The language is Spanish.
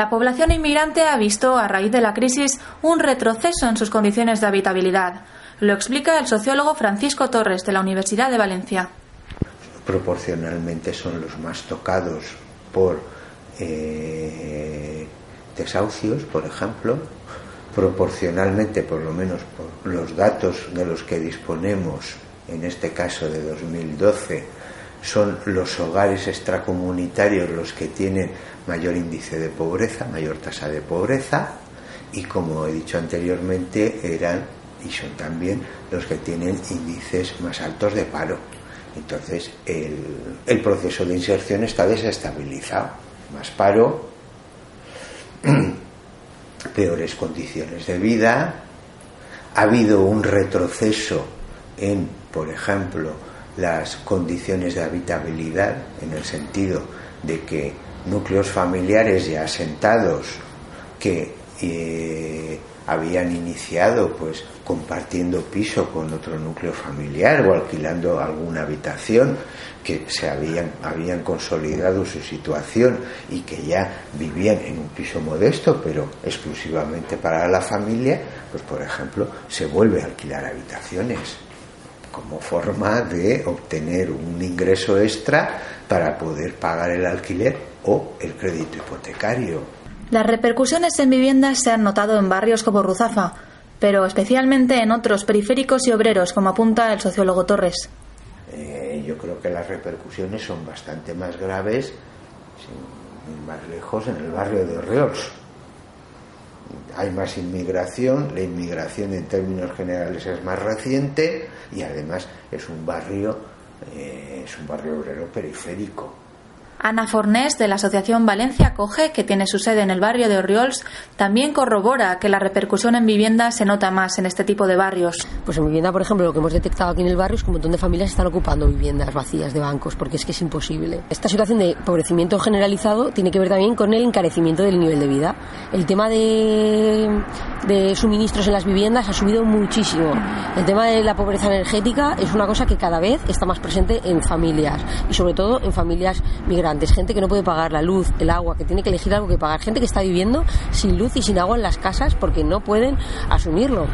La población inmigrante ha visto, a raíz de la crisis, un retroceso en sus condiciones de habitabilidad. Lo explica el sociólogo Francisco Torres de la Universidad de Valencia. Proporcionalmente son los más tocados por eh, desahucios, por ejemplo, proporcionalmente, por lo menos por los datos de los que disponemos, en este caso de 2012, son los hogares extracomunitarios los que tienen mayor índice de pobreza, mayor tasa de pobreza, y como he dicho anteriormente, eran y son también los que tienen índices más altos de paro. Entonces, el, el proceso de inserción está desestabilizado. Más paro, peores condiciones de vida, ha habido un retroceso en, por ejemplo, las condiciones de habitabilidad, en el sentido de que núcleos familiares ya asentados que eh, habían iniciado pues compartiendo piso con otro núcleo familiar o alquilando alguna habitación que se habían, habían consolidado su situación y que ya vivían en un piso modesto pero exclusivamente para la familia pues por ejemplo se vuelve a alquilar habitaciones como forma de obtener un ingreso extra para poder pagar el alquiler o el crédito hipotecario. Las repercusiones en viviendas se han notado en barrios como Ruzafa, pero especialmente en otros periféricos y obreros, como apunta el sociólogo Torres. Eh, yo creo que las repercusiones son bastante más graves, sin más lejos, en el barrio de Oriols hay más inmigración, la inmigración en términos generales es más reciente y además es un barrio, eh, es un barrio obrero periférico. Ana Fornés, de la Asociación Valencia Coge, que tiene su sede en el barrio de Orriols, también corrobora que la repercusión en vivienda se nota más en este tipo de barrios. Pues en vivienda, por ejemplo, lo que hemos detectado aquí en el barrio es que un montón de familias están ocupando viviendas vacías de bancos, porque es que es imposible. Esta situación de empobrecimiento generalizado tiene que ver también con el encarecimiento del nivel de vida. El tema de, de suministros en las viviendas ha subido muchísimo. El tema de la pobreza energética es una cosa que cada vez está más presente en familias y sobre todo en familias migrantes gente que no puede pagar la luz, el agua, que tiene que elegir algo que pagar, gente que está viviendo sin luz y sin agua en las casas porque no pueden asumirlo.